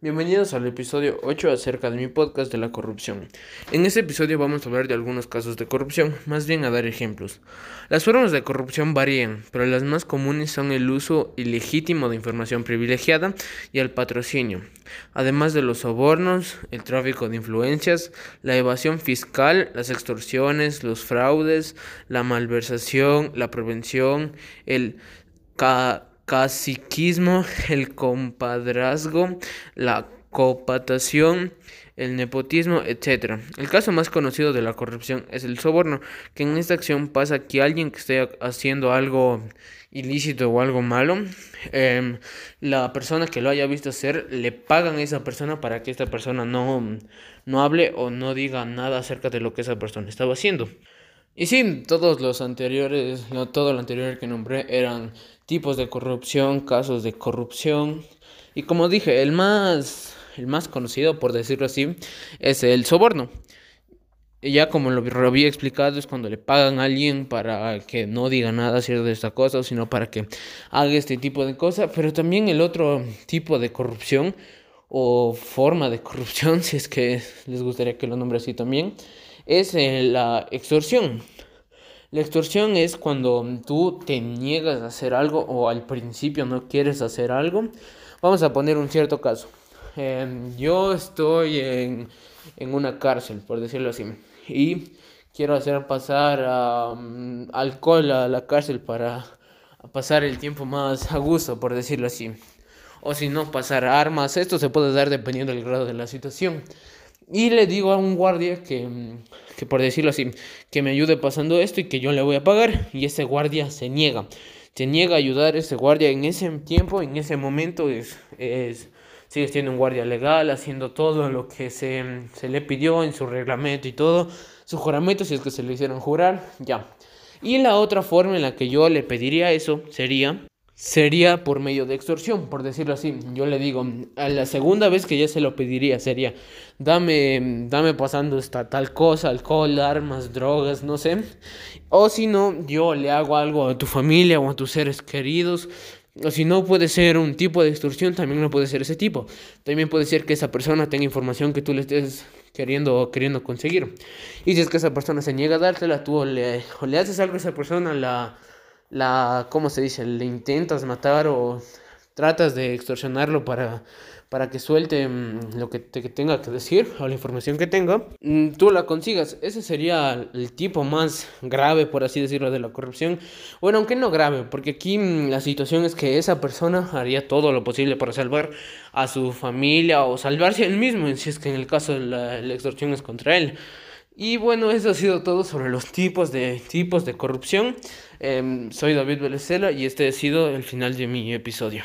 Bienvenidos al episodio 8 acerca de mi podcast de la corrupción. En este episodio vamos a hablar de algunos casos de corrupción, más bien a dar ejemplos. Las formas de corrupción varían, pero las más comunes son el uso ilegítimo de información privilegiada y el patrocinio, además de los sobornos, el tráfico de influencias, la evasión fiscal, las extorsiones, los fraudes, la malversación, la prevención, el caciquismo, el compadrazgo, la copatación, el nepotismo, etc. El caso más conocido de la corrupción es el soborno, que en esta acción pasa que alguien que esté haciendo algo ilícito o algo malo, em, la persona que lo haya visto hacer le pagan a esa persona para que esta persona no, no hable o no diga nada acerca de lo que esa persona estaba haciendo. Y sí, todos los anteriores, no, todo lo anterior que nombré eran tipos de corrupción, casos de corrupción. Y como dije, el más, el más conocido, por decirlo así, es el soborno. Y ya como lo, había explicado, es cuando le pagan a alguien para que no diga nada cierto de esta cosa, sino para que haga este tipo de cosas. Pero también el otro tipo de corrupción o forma de corrupción, si es que les gustaría que lo nombre así también, es eh, la extorsión. La extorsión es cuando tú te niegas a hacer algo o al principio no quieres hacer algo. Vamos a poner un cierto caso. Em, yo estoy en, en, una cárcel, por decirlo así, y quiero hacer pasar alcohol a la cárcel para pasar el tiempo más a gusto, por decirlo así. O si no, pasar armas. Esto se puede dar dependiendo del grado de la situación. Y le digo a un guardia que, que, por decirlo así, que me ayude pasando esto y que yo le voy a pagar. Y ese guardia se niega. Se niega a ayudar a ese guardia en ese tiempo, en ese momento. Es, es, sigue siendo un guardia legal, haciendo todo lo que se, se le pidió en su reglamento y todo. Su juramento, si es que se le hicieron jurar, ya. Y la otra forma en la que yo le pediría eso sería sería por medio de extorsión, por decirlo así. Yo le digo, a la segunda vez que ya se lo pediría sería, dame, dame pasando esta tal cosa, alcohol, armas, drogas, no sé. O si no, yo le hago algo a tu familia o a tus seres queridos. O si no puede ser un tipo de extorsión, también no puede ser ese tipo. También puede ser que esa persona tenga información que tú le estés queriendo, queriendo conseguir. Y si es que esa persona se niega a dártela, tú o le haces algo a esa persona, la la, ¿cómo se dice? Le intentas matar o tratas de extorsionarlo para, para que suelte mm, lo que, te, tenga que decir o la información que tenga, mm, tú la consigas. Ese sería el tipo más grave, por así decirlo, de la corrupción. Bueno, aunque no grave, porque aquí mm, la situación es que esa persona haría todo lo posible para salvar a su familia o salvarse él mismo, si es que en el caso de la, la extorsión es contra él. Y bueno, eso ha sido todo sobre los tipos de, tipos de corrupción. Em, soy David Belecela y este ha sido el final de mi episodio.